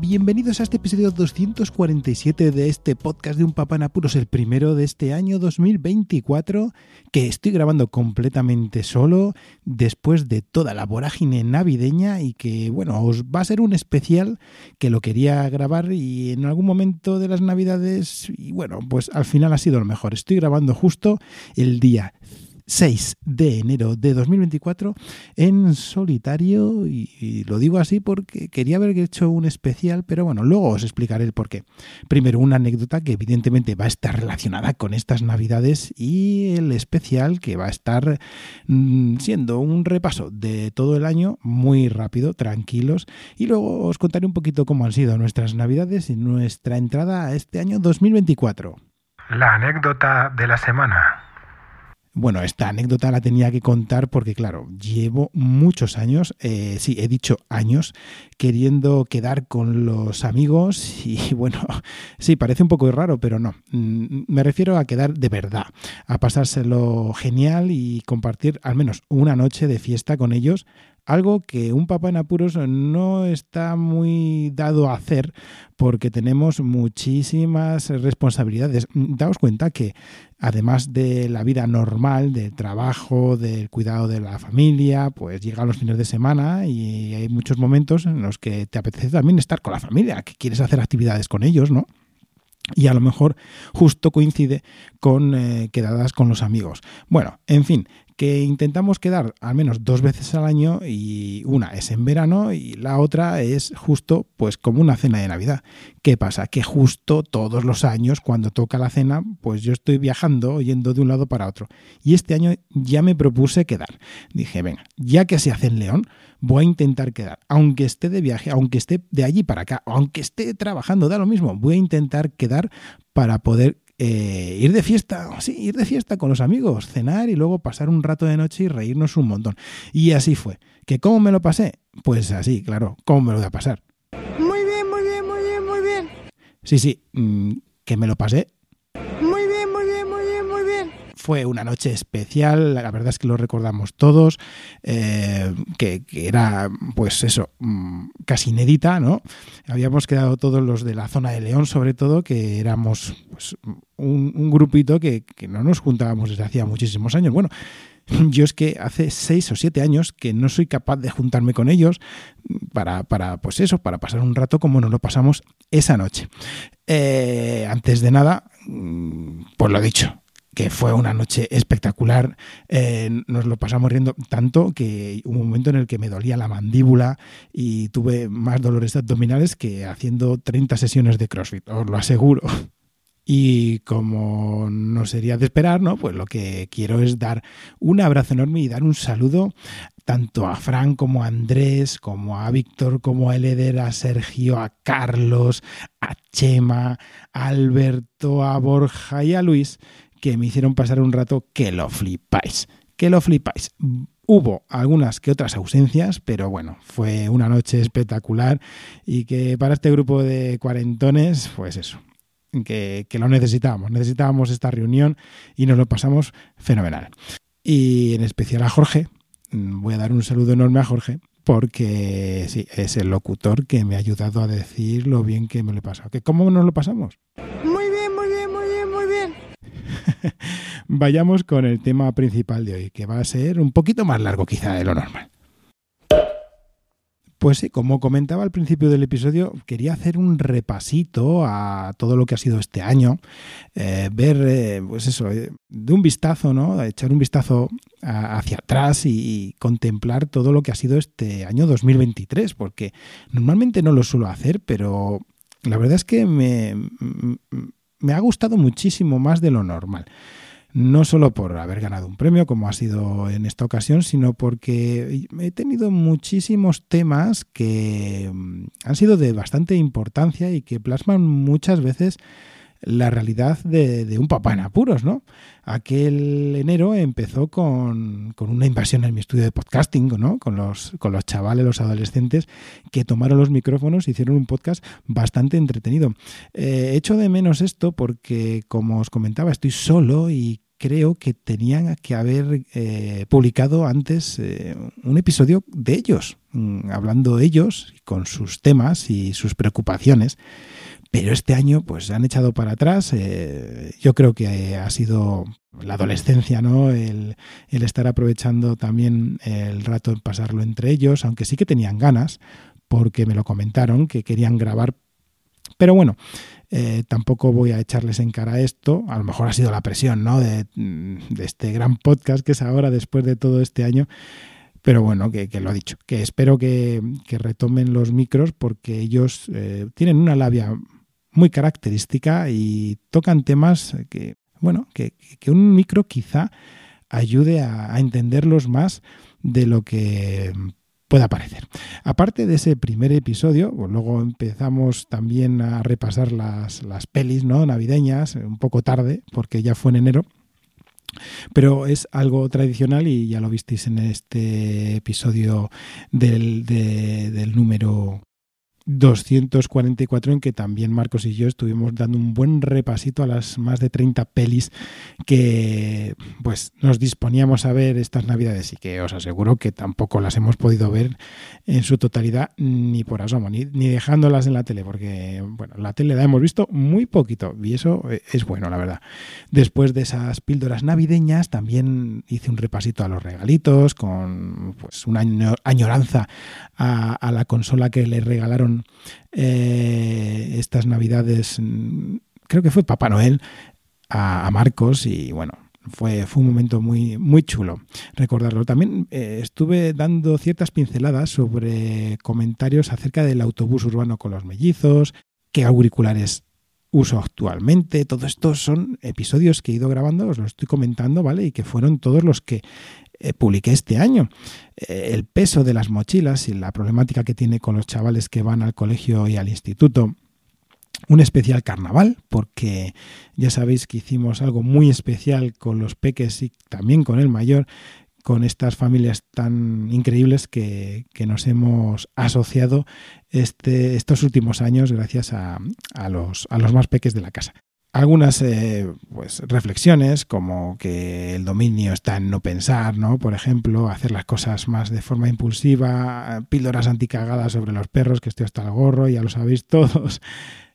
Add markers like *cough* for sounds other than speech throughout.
bienvenidos a este episodio 247 de este podcast de Un Papá en Apuros, el primero de este año 2024, que estoy grabando completamente solo después de toda la vorágine navideña y que, bueno, os va a ser un especial que lo quería grabar y en algún momento de las navidades, y bueno, pues al final ha sido lo mejor. Estoy grabando justo el día 6 de enero de 2024 en solitario y, lo digo así porque quería haber hecho un especial, pero bueno, luego os explicaré el por qué. Primero una anécdota que evidentemente va a estar relacionada con estas navidades y el especial que va a estar mm, siendo un repaso de todo el año muy rápido, tranquilos y luego os contaré un poquito cómo han sido nuestras navidades y nuestra entrada a este año 2024. La anécdota de la semana. Bueno, esta anécdota la tenía que contar porque, claro, llevo muchos años, eh, sí, he dicho años, queriendo quedar con los amigos y, *laughs* bueno, sí, parece un poco raro, pero no. Mm, me refiero a quedar de verdad, a pasárselo genial y compartir al menos una noche de fiesta con ellos algo que un papá en apuros no está muy dado a hacer porque tenemos muchísimas responsabilidades. Daos cuenta que además de la vida normal, del trabajo, del cuidado de la familia, pues llegan los fines de semana y hay muchos momentos en los que te apetece también estar con la familia, que quieres hacer actividades con ellos, ¿no? y a lo mejor justo coincide con eh, quedadas con los amigos. Bueno, en fin, que intentamos quedar al menos dos veces al año y una es en verano y la otra es justo pues como una cena de Navidad. ¿Qué pasa? Que justo todos los años cuando toca la cena pues yo estoy viajando yendo de un lado para otro y este año ya me propuse quedar. Dije, venga, ya que se hace en León, voy a intentar quedar, aunque esté de viaje, aunque esté de allí para acá, aunque esté trabajando, da lo mismo, voy a intentar quedar para poder eh, ir de fiesta, sí, ir de fiesta con los amigos, cenar y luego pasar un rato de noche y reírnos un montón. Y así fue. ¿Que cómo me lo pasé? Pues así, claro, ¿cómo me lo voy a pasar? Muy bien, muy bien, muy bien, muy bien. Sí, sí, mm, que me lo pasé fue una noche especial, la verdad es que lo recordamos todos, eh, que, era, pues eso, mm, casi inédita, ¿no? Habíamos quedado todos los de la zona de León, sobre todo, que éramos pues, un, grupito que, que no nos juntábamos desde hacía muchísimos años. Bueno, *laughs* yo es que hace seis o siete años que no soy capaz de juntarme con ellos para, para pues eso, para pasar un rato como nos lo pasamos esa noche. Eh, antes de nada, pues lo dicho, que fue una noche espectacular. Eh, nos lo pasamos riendo tanto que un momento en el que me dolía la mandíbula y tuve más dolores abdominales que haciendo 30 sesiones de CrossFit, os lo aseguro. Y como no sería de esperar, ¿no? Pues lo que quiero es dar un abrazo enorme y dar un saludo tanto a Fran como a Andrés, como a Víctor, como a Eleder, a Sergio, a Carlos, a Chema, a Alberto, a Borja y a Luis, que me hicieron pasar un rato que lo flipáis, que lo flipáis. Hubo algunas que otras ausencias, pero bueno, fue una noche espectacular y que para este grupo de cuarentones, pues eso, que, que lo necesitábamos, necesitábamos esta reunión y nos lo pasamos fenomenal. Y en especial a Jorge, voy a dar un saludo enorme a Jorge, porque sí, es el locutor que me ha ayudado a decir lo bien que me lo he pasado. ¿Que ¿Cómo nos lo pasamos? *laughs* Vayamos con el tema principal de hoy, que va a ser un poquito más largo quizá de lo normal. Pues sí, como comentaba al principio del episodio, quería hacer un repasito a todo lo que ha sido este año, eh, ver, eh, pues eso, eh, de un vistazo, ¿no? Echar un vistazo hacia atrás y, contemplar todo lo que ha sido este año 2023, porque normalmente no lo suelo hacer, pero la verdad es que me, me ha gustado muchísimo más de lo normal. No solo por haber ganado un premio, como ha sido en esta ocasión, sino porque he tenido muchísimos temas que mm, han sido de bastante importancia y que plasman muchas veces la realidad de, un papá en apuros, ¿no? Aquel enero empezó con, una invasión en mi estudio de podcasting, ¿no? Con los, con los chavales, los adolescentes, que tomaron los micrófonos y hicieron un podcast bastante entretenido. Eh, echo de menos esto porque, como os comentaba, estoy solo y creo que tenían que haber eh, publicado antes eh, un episodio de ellos, mm, hablando ellos con sus temas y sus preocupaciones. Pero este año, pues se han echado para atrás. Eh, yo creo que ha sido la adolescencia, ¿no? El, el, estar aprovechando también el rato en pasarlo entre ellos, aunque sí que tenían ganas, porque me lo comentaron, que querían grabar. Pero bueno, eh, tampoco voy a echarles en cara esto. A lo mejor ha sido la presión, ¿no? De, de este gran podcast que es ahora, después de todo este año. Pero bueno, que, lo ha dicho, que espero que, retomen los micros porque ellos eh, tienen una labia muy característica y tocan temas que, bueno, que, un micro quizá ayude a, entenderlos más de lo que pueda parecer. Aparte de ese primer episodio, pues luego empezamos también a repasar las, las pelis ¿no? navideñas, un poco tarde, porque ya fue en enero. Pero es algo tradicional y ya lo visteis en este episodio del, del número 244 en que también Marcos y yo estuvimos dando un buen repasito a las más de 30 pelis que pues nos disponíamos a ver estas navidades y que os aseguro que tampoco las hemos podido ver en su totalidad ni por asomo, ni, ni dejándolas en la tele, porque bueno, la tele la hemos visto muy poquito y eso es bueno, la verdad. Después de esas píldoras navideñas también hice un repasito a los regalitos con pues una añoranza a, a la consola que le regalaron eh, estas navidades, mm, creo que fue Papá Noel, a, Marcos y bueno, fue, fue, un momento muy, muy chulo recordarlo. También eh, estuve dando ciertas pinceladas sobre comentarios acerca del autobús urbano con los mellizos, qué auriculares uso actualmente. Todo esto son episodios que he ido grabando, os lo estoy comentando, ¿vale? Y que fueron todos los que eh, publiqué este año. Eh, el peso de las mochilas y la problemática que tiene con los chavales que van al colegio y al instituto. Un especial carnaval, porque ya sabéis que hicimos algo muy especial con los peques y también con el mayor, con estas familias tan increíbles que, nos hemos asociado este, estos últimos años gracias a, a, los, a los más peques de la casa algunas eh, pues, reflexiones como que el dominio está en no pensar, ¿no? Por ejemplo, hacer las cosas más de forma impulsiva, píldoras anticagadas sobre los perros, que estoy hasta el gorro, ya lo sabéis todos.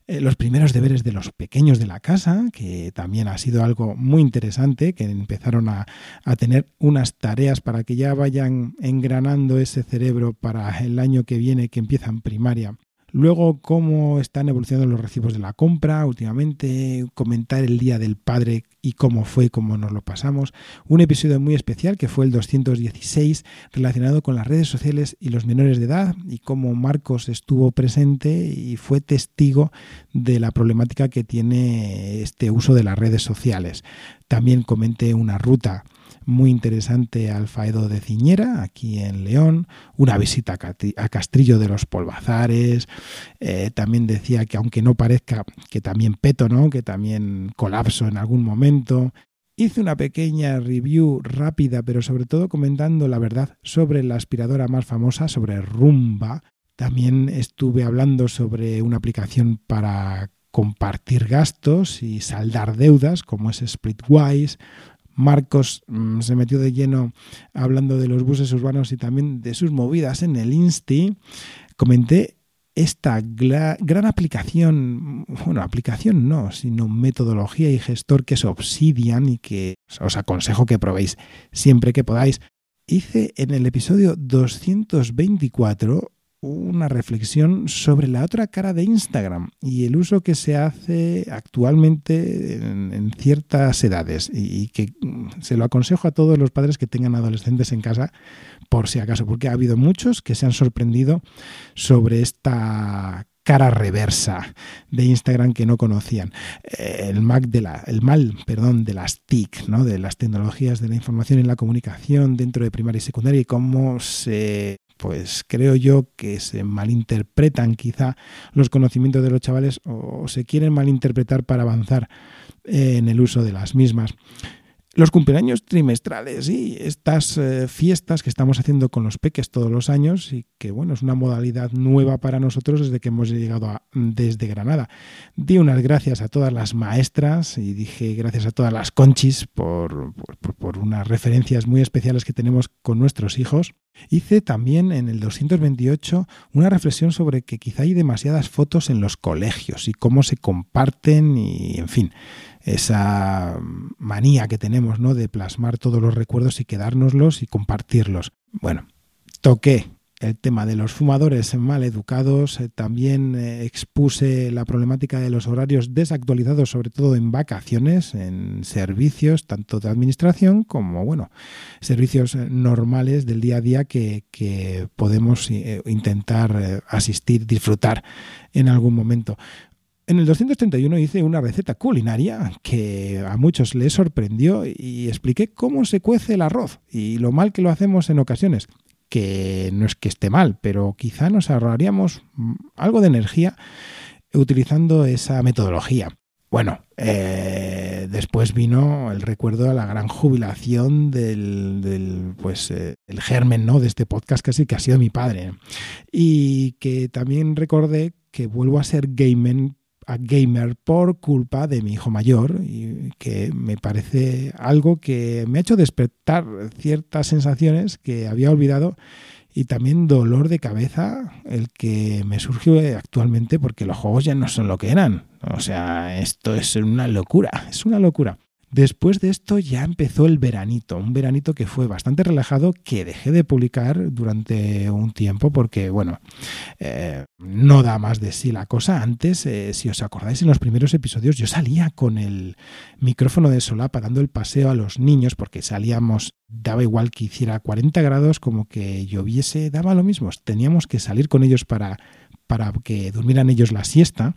Eh, los primeros deberes de los pequeños de la casa, que también ha sido algo muy interesante, que empezaron a, a tener unas tareas para que ya vayan engranando ese cerebro para el año que viene, que empiezan primaria Luego, cómo están evolucionando los recibos de la compra últimamente, comentar el Día del Padre y cómo fue cómo nos lo pasamos. Un episodio muy especial que fue el 216 relacionado con las redes sociales y los menores de edad y cómo Marcos estuvo presente y fue testigo de la problemática que tiene este uso de las redes sociales. También comenté una ruta muy interesante al Faedo de Ciñera, aquí en León, una visita a Castrillo de los Polvazares, eh, también decía que aunque no parezca que también peto, ¿no? que también colapso en algún momento, Hice una pequeña review rápida, pero sobre todo comentando la verdad sobre la aspiradora más famosa, sobre Rumba. También estuve hablando sobre una aplicación para compartir gastos y saldar deudas, como es Splitwise, Marcos mm, se metió de lleno hablando de los buses urbanos y también de sus movidas en el Insti. Comenté esta gran aplicación, bueno, aplicación no, sino metodología y gestor que es Obsidian y que os aconsejo que probéis siempre que podáis. Hice en el episodio 224 una reflexión sobre la otra cara de Instagram y el uso que se hace actualmente en, ciertas edades y, que mm, se lo aconsejo a todos los padres que tengan adolescentes en casa por si acaso, porque ha habido muchos que se han sorprendido sobre esta cara reversa de Instagram que no conocían. Eh, el, de la, el mal perdón, de las TIC, ¿no? de las tecnologías de la información y la comunicación dentro de primaria y secundaria y cómo se pues creo yo que se malinterpretan quizá los conocimientos de los chavales o se quieren malinterpretar para avanzar en el uso de las mismas los cumpleaños trimestrales y estas eh, fiestas que estamos haciendo con los peques todos los años y que bueno, es una modalidad nueva para nosotros desde que hemos llegado desde Granada. Di unas gracias a todas las maestras y dije gracias a todas las conchis por, por unas referencias muy especiales que tenemos con nuestros hijos. Hice también en el 228 una reflexión sobre que quizá hay demasiadas fotos en los colegios y cómo se comparten y en fin esa manía que tenemos, ¿no? De plasmar todos los recuerdos y quedárnoslos y compartirlos. Bueno, toqué el tema de los fumadores mal educados, eh, también eh, expuse la problemática de los horarios desactualizados, sobre todo en vacaciones, en servicios, tanto de administración como, bueno, servicios eh, normales del día a día que, que podemos intentar asistir, disfrutar en algún momento. En el 231 hice una receta culinaria que a muchos les sorprendió y expliqué cómo se cuece el arroz y lo mal que lo hacemos en ocasiones, que no es que esté mal, pero quizá nos ahorraríamos algo de energía utilizando esa metodología. Bueno, eh, después vino el recuerdo de la gran jubilación del, pues eh, el germen ¿no? de este podcast casi que ha sido mi padre y que también recordé que vuelvo a ser gamer a gamer por culpa de mi hijo mayor y que me parece algo que me ha hecho despertar ciertas sensaciones que había olvidado y también dolor de cabeza el que me surgió actualmente porque los juegos ya no son lo que eran. O sea, esto es una locura, es una locura. Después de esto ya empezó el veranito, un veranito que fue bastante relajado, que dejé de publicar durante un tiempo porque, bueno, eh, no da más de sí la cosa. Antes, eh, si os acordáis, en los primeros episodios yo salía con el micrófono de solapa dando el paseo a los niños porque salíamos, daba igual que hiciera 40 grados, como que lloviese, daba lo mismo. Teníamos que salir con ellos para para que durmieran ellos la siesta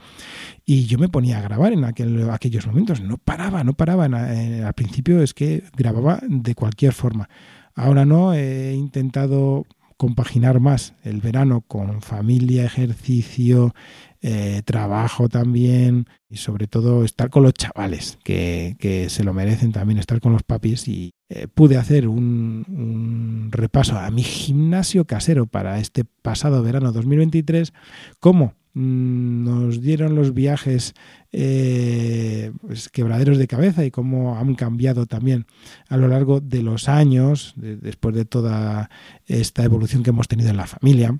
y yo me ponía a grabar en aquel, aquellos momentos. No paraba, no paraba. Eh, al principio es que grababa de cualquier forma. Ahora no, he intentado compaginar más el verano con familia, ejercicio, eh, trabajo también y sobre todo estar con los chavales que, que se lo merecen también estar con los papis y eh, pude hacer un, repaso a mi gimnasio casero para este pasado verano 2023 cómo mm, nos dieron los viajes eh, pues, quebraderos de cabeza y cómo han cambiado también a lo largo de los años, después de toda esta evolución que hemos tenido en la familia.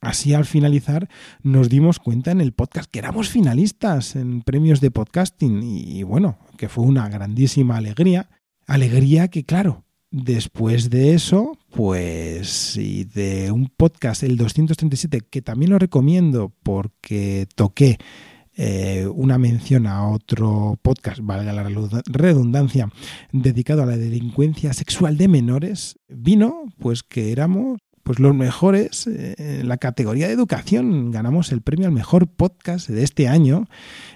Así al finalizar nos dimos cuenta en el podcast que éramos finalistas en premios de podcasting y, bueno, que fue una grandísima alegría. Alegría que claro, después de eso, pues y de un podcast, el 237, que también lo recomiendo porque toqué eh, una mención a otro podcast, valga la redundancia, dedicado a la delincuencia sexual de menores, vino pues que éramos pues los mejores eh, en la categoría de educación. Ganamos el premio al mejor podcast de este año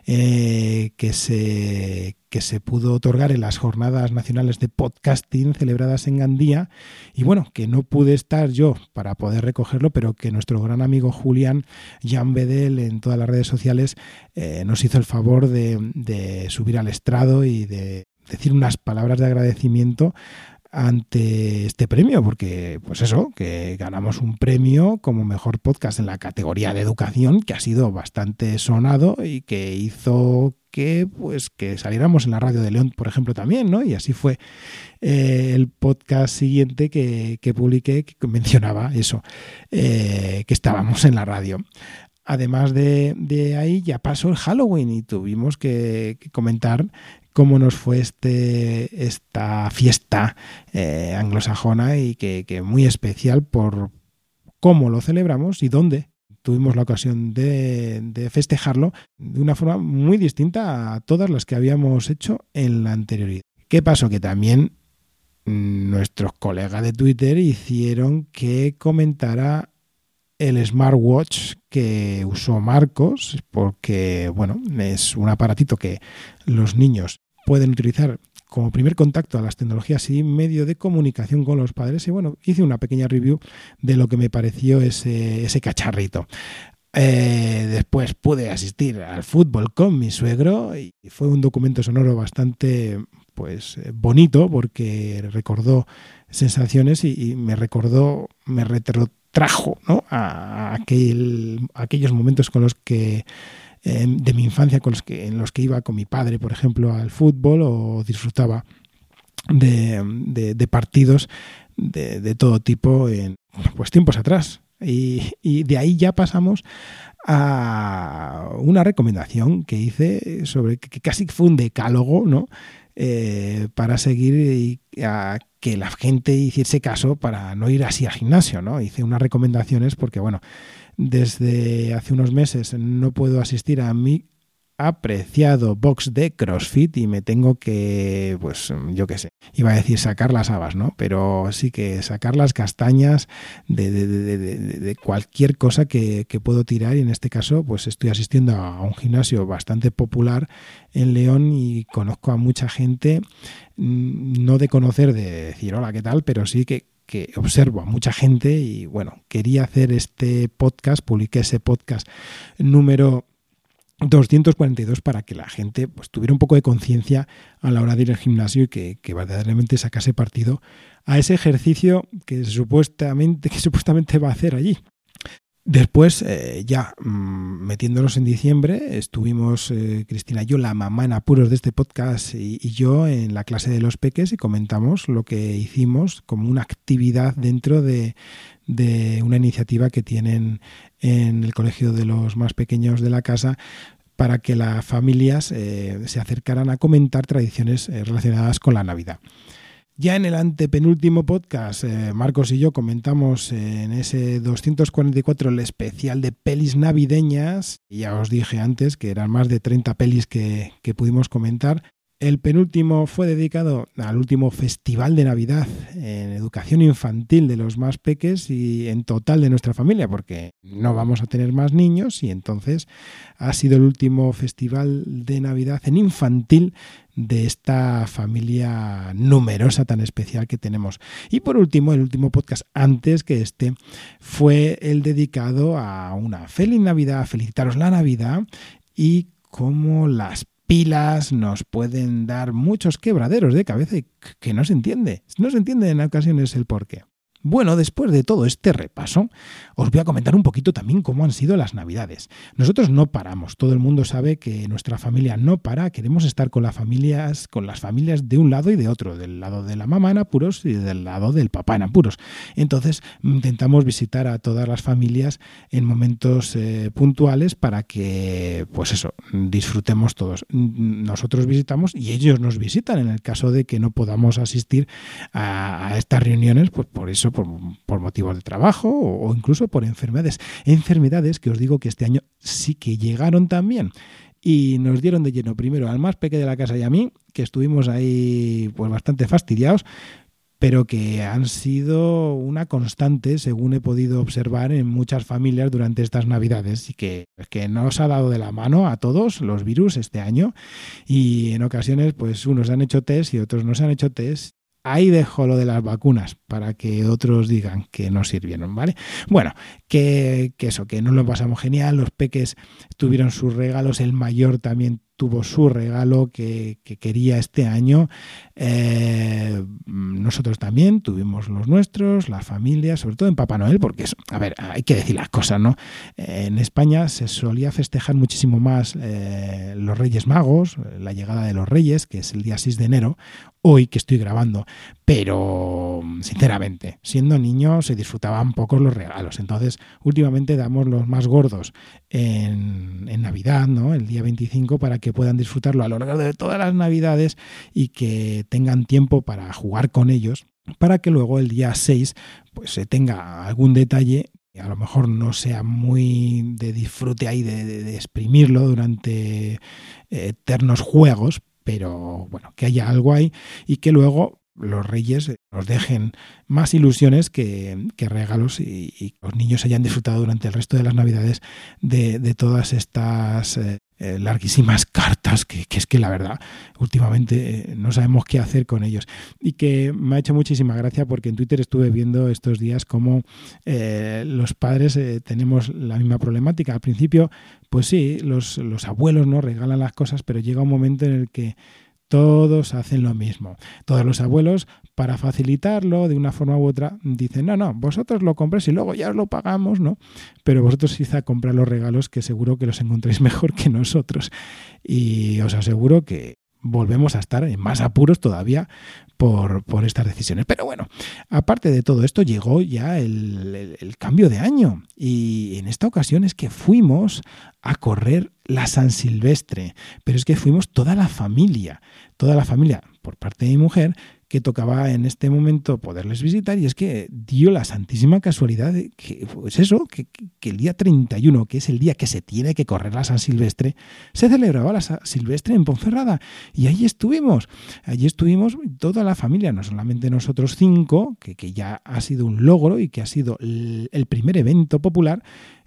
eh, que, se, que se pudo otorgar en las jornadas nacionales de podcasting celebradas en Gandía. Y bueno, que no pude estar yo para poder recogerlo, pero que nuestro gran amigo Julián Jan Bedel en todas las redes sociales eh, nos hizo el favor de, de subir al estrado y de decir unas palabras de agradecimiento ante este premio, porque pues eso, que ganamos un premio como mejor podcast en la categoría de educación, que ha sido bastante sonado y que hizo que pues que saliéramos en la radio de León, por ejemplo, también, ¿no? Y así fue eh, el podcast siguiente que, que, publiqué que *laughs* mencionaba eso, eh, que estábamos en la radio. Además de, de, ahí ya pasó el Halloween y tuvimos que, que comentar cómo nos fue este, esta fiesta eh, anglosajona y que, que, muy especial por cómo lo celebramos y dónde tuvimos la ocasión de, de, festejarlo de una forma muy distinta a todas las que habíamos hecho en la anterioridad. ¿Qué pasó? Que también nuestros colegas de Twitter hicieron que comentara el smartwatch que usó Marcos, porque bueno, es un aparatito que los niños pueden utilizar como primer contacto a las tecnologías y medio de comunicación con los padres. Y bueno, hice una pequeña review de lo que me pareció ese, ese cacharrito. Eh, después pude asistir al fútbol con mi suegro y fue un documento sonoro bastante pues eh, bonito porque recordó sensaciones y, me recordó, me retrotrajo ¿no? a, aquel, aquellos momentos con los que eh, de mi infancia con los que, en los que iba con mi padre, por ejemplo, al fútbol o disfrutaba de, de, partidos de, de, todo tipo en pues tiempos atrás. Y, de ahí ya pasamos a una recomendación que hice sobre que casi fue un decálogo, ¿no? Eh, para seguir y a que la gente hiciese caso para no ir así al gimnasio, ¿no? Hice unas recomendaciones porque, bueno, desde hace unos meses no puedo asistir a mi apreciado box de CrossFit y me tengo que, pues yo qué sé, iba a decir sacar las habas, ¿no? Pero sí que sacar las castañas de, de, cualquier cosa que, que, puedo tirar y en este caso pues estoy asistiendo a un gimnasio bastante popular en León y conozco a mucha gente, mm, no de conocer, de decir hola, ¿qué tal? Pero sí que que observo a mucha gente y bueno, quería hacer este podcast, publiqué ese podcast número 242 para que la gente pues, tuviera un poco de conciencia a la hora de ir al gimnasio y que, verdaderamente sacase partido a ese ejercicio que supuestamente, que supuestamente va a hacer allí. Después, eh, ya mm, metiéndonos en diciembre, estuvimos eh, Cristina y yo, la mamá en apuros de este podcast, y, yo en la clase de los peques y comentamos lo que hicimos como una actividad dentro de, de una iniciativa que tienen en el colegio de los más pequeños de la casa para que las familias eh, se acercaran a comentar tradiciones relacionadas con la Navidad. Ya en el antepenúltimo podcast, eh, Marcos y yo comentamos en ese 244 el especial de pelis navideñas. Ya os dije antes que eran más de 30 pelis que, que pudimos comentar. El penúltimo fue dedicado al último festival de Navidad en educación infantil de los más peques y en total de nuestra familia, porque no vamos a tener más niños y entonces ha sido el último festival de Navidad en infantil de esta familia numerosa tan especial que tenemos. Y por último, el último podcast antes que este fue el dedicado a una feliz Navidad, felicitaros la Navidad y cómo las pilas nos pueden dar muchos quebraderos de cabeza y que no se entiende. No se entiende en ocasiones el por qué. Bueno, después de todo este repaso, os voy a comentar un poquito también cómo han sido las Navidades. Nosotros no paramos, todo el mundo sabe que nuestra familia no para, queremos estar con las familias, con las familias de un lado y de otro, del lado de la mamá en apuros y del lado del papá en apuros. Entonces, intentamos visitar a todas las familias en momentos eh, puntuales para que, pues eso, disfrutemos todos. Nosotros visitamos y ellos nos visitan en el caso de que no podamos asistir a, a estas reuniones, pues por eso por, motivos de trabajo o, incluso por enfermedades. Enfermedades que os digo que este año sí que llegaron también. Y nos dieron de lleno primero al más pequeño de la casa y a mí, que estuvimos ahí pues bastante fastidiados, pero que han sido una constante, según he podido observar en muchas familias durante estas Navidades, y que, que nos ha dado de la mano a todos los virus este año, y en ocasiones, pues unos han hecho test y otros no se han hecho test, Ahí dejo lo de las vacunas para que otros digan que no sirvieron, ¿vale? Bueno, que, que eso, que no lo pasamos genial, los peques tuvieron sus regalos, el mayor también tuvo su regalo que, quería este año. Eh, nosotros también tuvimos los nuestros, la familia, sobre todo en Papá Noel, porque, es, a ver, hay que decir las cosas, ¿no? en España se solía festejar muchísimo más eh, los Reyes Magos, la llegada de los Reyes, que es el día 6 de enero, hoy que estoy grabando, pero sinceramente, siendo niño se disfrutaban pocos los regalos. Entonces, últimamente damos los más gordos en, Navidad, ¿no? El día 25 para que puedan disfrutarlo a lo largo de todas las navidades y que tengan tiempo para jugar con ellos para que luego el día 6 pues se tenga algún detalle a lo mejor no sea muy de disfrute ahí de, exprimirlo durante eternos juegos pero bueno que haya algo ahí y que luego los reyes nos dejen más ilusiones que, regalos y, los niños hayan disfrutado durante el resto de las navidades de, todas estas eh, eh, larguísimas *laughs* cartas que, es que la verdad últimamente eh, no sabemos qué hacer con ellos. Y que me ha hecho muchísima gracia porque en Twitter estuve viendo estos días cómo los padres tenemos la misma problemática. Al principio pues sí los, los abuelos no regalan las cosas pero llega un momento en el que todos hacen lo mismo. Todos los abuelos, para facilitarlo de una forma u otra, dicen, no, no, vosotros lo compréis y luego ya os lo pagamos, ¿no? Pero vosotros quizá comprar los regalos que seguro que los encontréis *laughs* mejor que nosotros. Y os aseguro que volvemos a estar en más apuros todavía por, estas decisiones. Pero bueno, aparte de todo esto, llegó ya el, el, cambio de año y en esta ocasión es que fuimos a correr la San Silvestre, pero es que fuimos toda la familia, toda la familia por parte de mi mujer que tocaba en este momento poderles visitar y es que dio la santísima casualidad de que, pues eso, que, el día 31, que es el día que se tiene que correr la San Silvestre, se celebraba la San Silvestre en Ponferrada. Y allí estuvimos, allí estuvimos toda la familia, no solamente nosotros cinco, que, que ya ha sido un logro y que ha sido el primer evento popular,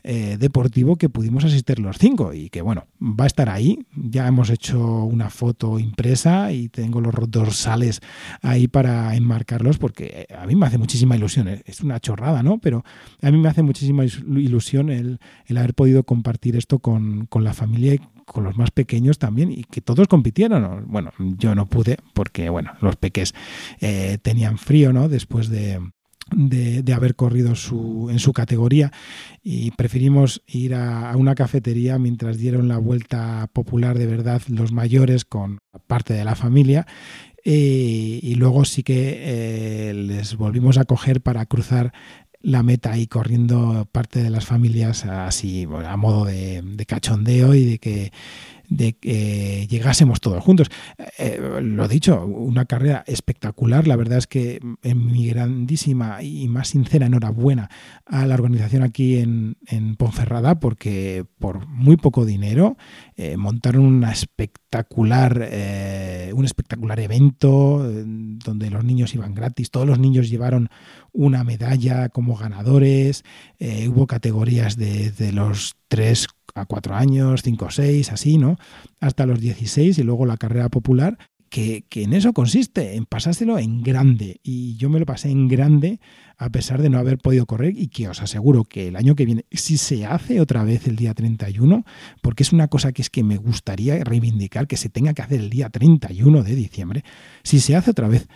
eh, deportivo que pudimos asistir los cinco y que bueno, va a estar ahí. Ya hemos hecho una foto impresa y tengo los dorsales ahí para enmarcarlos porque a mí me hace muchísima ilusión. Es una chorrada, ¿no? Pero a mí me hace muchísima ilusión el, haber podido compartir esto con, la familia y con los más pequeños también y que todos compitieron. Bueno, yo no pude porque, bueno, los peques eh, tenían frío, ¿no? Después de, de, haber corrido su, en su categoría y preferimos ir a, una cafetería mientras dieron la vuelta popular de verdad los mayores con parte de la familia eh, y luego sí que eh, les volvimos a coger para cruzar la meta y corriendo parte de las familias así a modo de, de cachondeo y de que de que llegásemos todos juntos. Eh, lo dicho, una carrera espectacular. La verdad es que en mi grandísima y más sincera enhorabuena a la organización aquí en, Ponferrada, porque por muy poco dinero eh, montaron una espectacular, eh, un espectacular evento donde los niños iban gratis. Todos los niños llevaron una medalla como ganadores. hubo categorías de, de los tres a cuatro años, cinco o seis, así, ¿no? Hasta los 16 y luego la carrera popular, que, que, en eso consiste, en pasárselo en grande. Y yo me lo pasé en grande a pesar de no haber podido correr y que os aseguro que el año que viene, si se hace otra vez el día 31, porque es una cosa que es que me gustaría reivindicar que se tenga que hacer el día 31 de diciembre, si se hace otra vez,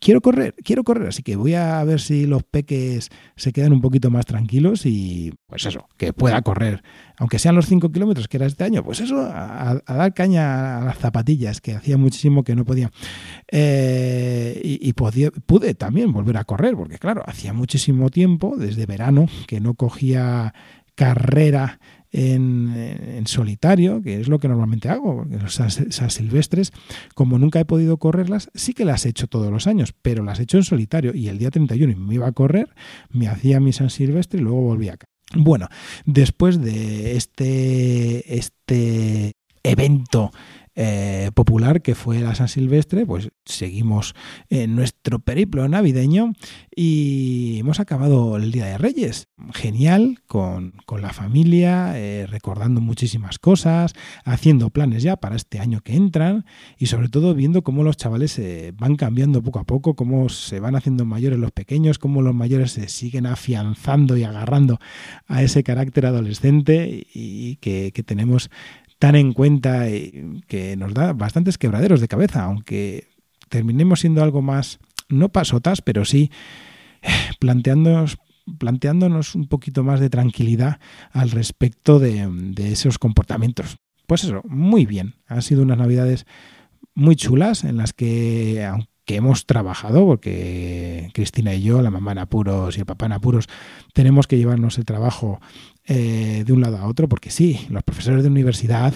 quiero correr, quiero correr, así que voy a ver si los peques se quedan un poquito más tranquilos y pues eso, que pueda correr, aunque sean los 5 kilómetros que era este año, pues eso, a, dar caña a las zapatillas, que hacía muchísimo que no podía. Eh, y, y pude también volver a correr, porque claro, hacía muchísimo tiempo, desde verano, que no cogía carrera en, solitario, que es lo que normalmente hago, esas silvestres, como nunca he podido correrlas, sí que las he hecho todos los años, pero las he hecho en solitario y el día 31 me iba a correr, me hacía mi San Silvestre y luego volvía acá. Bueno, después de este, este evento eh, popular que fue la San Silvestre, pues seguimos en nuestro periplo navideño y hemos acabado el Día de Reyes. Genial, con, la familia, eh, recordando muchísimas cosas, haciendo planes ya para este año que entran y sobre todo viendo cómo los chavales se van cambiando poco a poco, cómo se van haciendo mayores los pequeños, cómo los mayores se siguen afianzando y agarrando a ese carácter adolescente y que, que tenemos tan en cuenta que nos da bastantes quebraderos de cabeza, aunque terminemos siendo algo más, no pasotas, pero sí eh, planteándonos, planteándonos un poquito más de tranquilidad al respecto de, de esos comportamientos. Pues eso, muy bien. Han sido unas navidades muy chulas en las que, aunque hemos trabajado, porque Cristina y yo, la mamá en apuros y el papá en apuros, tenemos que llevarnos el trabajo eh, de un lado a otro, porque sí, los profesores de universidad,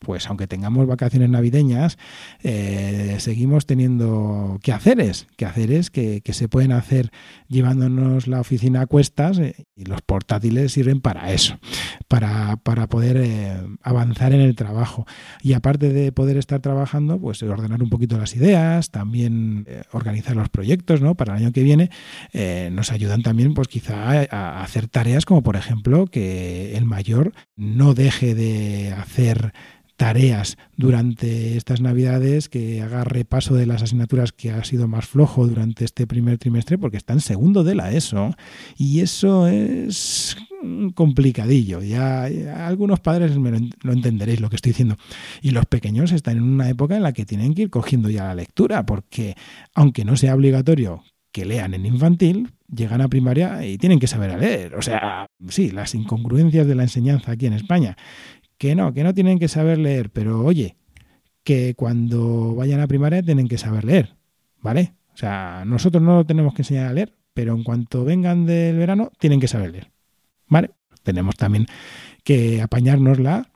pues aunque tengamos vacaciones navideñas, eh, seguimos teniendo quehaceres, quehaceres que, que se pueden hacer llevándonos la oficina a cuestas eh, y los portátiles sirven para eso, para, para poder avanzar en el trabajo. Y aparte de poder estar trabajando, pues ordenar un poquito las ideas, también organizar los proyectos ¿no? para el año que viene, nos ayudan también pues quizá a hacer tareas como por ejemplo que el mayor no deje de hacer tareas durante estas navidades, que haga repaso de las asignaturas que ha sido más flojo durante este primer trimestre, porque está en segundo de la ESO. Y eso es complicadillo. Ya, algunos padres me lo, entenderéis lo que estoy diciendo. Y los pequeños están en una época en la que tienen que ir cogiendo ya la lectura, porque aunque no sea obligatorio que lean en infantil, llegan a primaria y tienen que saber leer. O sea, sí, las incongruencias de la enseñanza aquí en España. Que no, que no tienen que saber leer, pero oye, que cuando vayan a primaria tienen que saber leer, ¿vale? O sea, nosotros no lo tenemos que enseñar a leer, pero en cuanto vengan del verano tienen que saber leer, ¿vale? Tenemos también que apañárnosla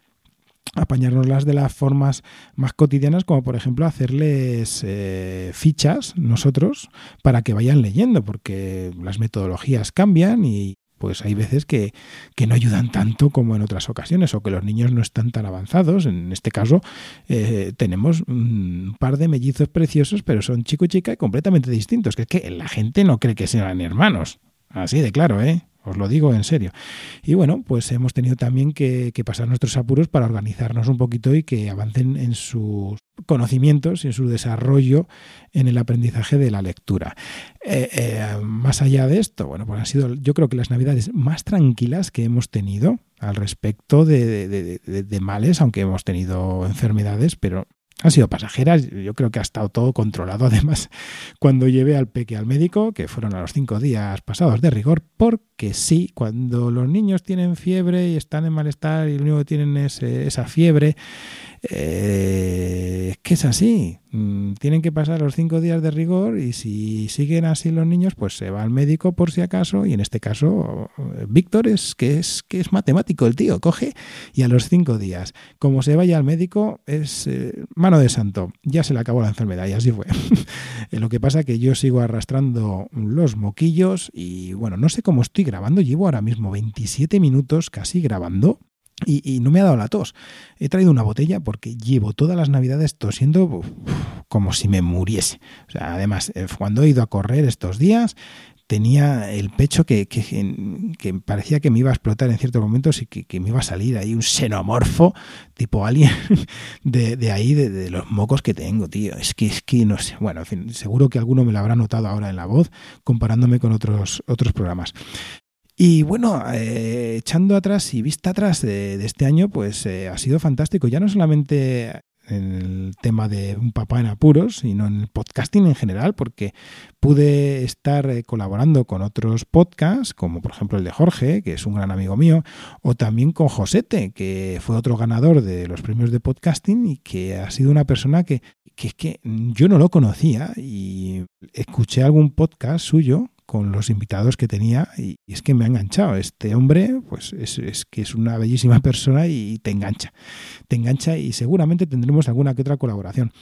apañárnoslas de las formas más cotidianas, como por ejemplo hacerles eh, fichas nosotros para que vayan leyendo, porque las metodologías cambian y pues hay veces que, no ayudan tanto como en otras ocasiones o que los niños no están tan avanzados. En este caso eh, tenemos un par de mellizos preciosos, pero son chico y chica y completamente distintos, que es que la gente no cree que sean hermanos. Así de claro, ¿eh? Os lo digo en serio. Y bueno, pues hemos tenido también que, pasar nuestros apuros para organizarnos un poquito y que avancen en sus conocimientos y en su desarrollo en el aprendizaje de la lectura. Eh, eh, más allá de esto, bueno, pues han sido yo creo que las navidades más tranquilas que hemos tenido al respecto de males, aunque hemos tenido enfermedades, pero han sido pasajeras, yo creo que ha estado todo controlado. *laughs* Además, cuando llevé al peque al médico, que fueron a los cinco días pasados de rigor, porque sí, cuando los niños tienen fiebre y están en malestar y lo único que tienen es esa fiebre, eh, que es así. Mm, tienen que pasar los cinco días de rigor y si siguen así los niños, pues se va al médico por si acaso. Y en este caso, Víctor es que es que es matemático el tío, coge y a los cinco días, como se vaya al médico, es eh, mano de santo. Ya se le acabó la enfermedad y así fue. *laughs* Lo que pasa que yo sigo arrastrando los moquillos y bueno, no sé cómo estoy grabando. Llevo ahora mismo 27 minutos casi grabando y, no me ha dado la tos. He traído una botella porque llevo todas las navidades tosiendo como si me muriese. Además, eh, cuando he ido a correr estos días, tenía el pecho que, que, parecía que me iba a explotar en ciertos momentos y que, me iba a salir ahí un xenomorfo tipo alien *laughs* de, ahí, de, de, los mocos que tengo, tío. Es que, es que no sé. Bueno, en fin, seguro que alguno me lo habrá notado ahora en la voz comparándome con otros, otros programas. Y bueno, eh, echando atrás y vista atrás de, este año, pues eh, ha sido fantástico. Ya no solamente en el tema de un papá en apuros, sino en el podcasting en general, porque pude estar eh, colaborando con otros podcasts, como por ejemplo el de Jorge, que es un gran amigo mío, o también con Josete, que fue otro ganador de los premios de podcasting y que ha sido una persona que, que es que yo no lo conocía y escuché algún podcast suyo con los invitados que tenía y, es que me ha enganchado. Este hombre, pues es, que es una bellísima *laughs* persona y te engancha. Te engancha y seguramente tendremos alguna que otra colaboración.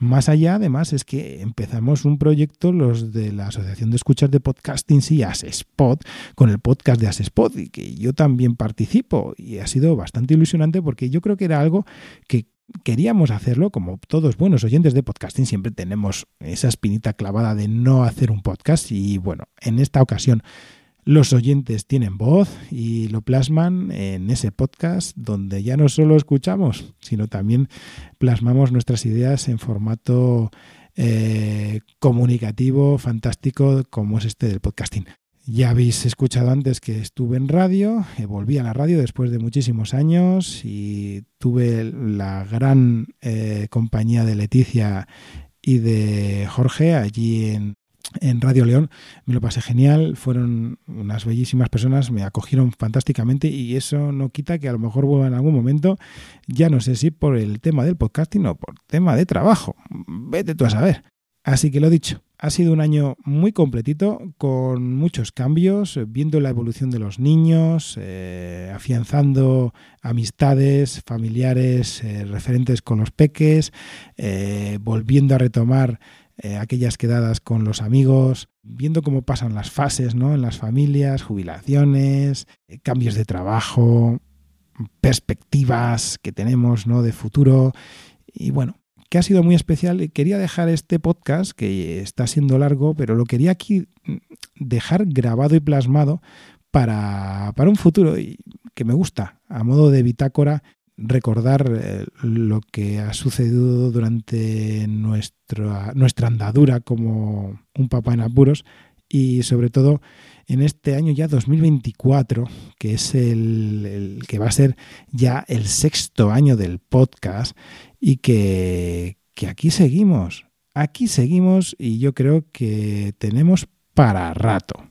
Más allá, además, es que empezamos un proyecto, los de la Asociación de Escuchas de Podcasting, sí, Asespot, con el podcast de Asespot y que yo también participo y ha sido bastante ilusionante porque yo creo que era algo que queríamos hacerlo, como todos buenos oyentes de podcasting, siempre tenemos esa espinita clavada de no hacer un podcast y bueno, en esta ocasión los oyentes tienen voz y lo plasman en ese podcast donde ya no solo escuchamos, sino también plasmamos nuestras ideas en formato eh, comunicativo, fantástico, como es este del podcasting. Ya habéis escuchado antes que estuve en radio, eh, volví a la radio después de muchísimos años y tuve la gran eh, compañía de Leticia y de Jorge allí en, en Radio León. Me lo pasé genial, fueron unas bellísimas personas, me acogieron fantásticamente y eso no quita que a lo mejor vuelva en algún momento, ya no sé si por el tema del podcasting o por tema de trabajo. Vete tú a saber. Así que lo dicho, Ha sido un año muy completito, con muchos cambios, viendo la evolución de los niños, eh, afianzando amistades familiares eh, referentes con los peques, eh, volviendo a retomar aquellas quedadas con los amigos, viendo cómo pasan las fases ¿no? en las familias, jubilaciones, cambios de trabajo, perspectivas que tenemos ¿no? de futuro. Y bueno, que ha sido muy especial. Quería dejar este podcast, que está siendo largo, pero lo quería aquí dejar grabado y plasmado para, un futuro y que me gusta, a modo de bitácora, recordar eh, lo que ha sucedido durante nuestra, nuestra andadura como un papá en apuros y sobre todo en este año ya 2024, que es el, que va a ser ya el sexto año del podcast y que, que aquí seguimos, aquí seguimos y yo creo que tenemos para rato.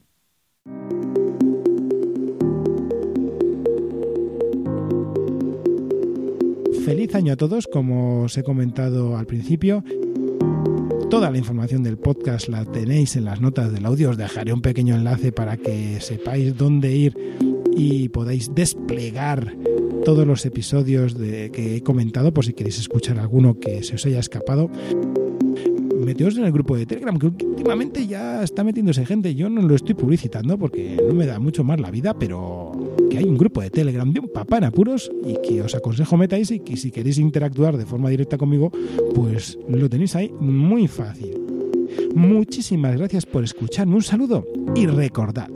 Feliz año a todos, como os he comentado al principio. Toda la información del podcast la tenéis en las notas del audio. Os dejaré un pequeño enlace para que sepáis dónde ir y podáis desplegar todos los episodios de, que he comentado, por si queréis escuchar alguno que se os haya escapado. Meteos en el grupo de Telegram, que últimamente ya está metiéndose gente. Yo no lo estoy publicitando porque no me da mucho más la vida, pero que hay un grupo de Telegram de un papá en apuros y que os aconsejo metáis y que si queréis interactuar de forma directa conmigo, pues lo tenéis ahí muy fácil. Muchísimas gracias por escucharme, un saludo y recordad,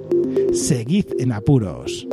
seguid en apuros.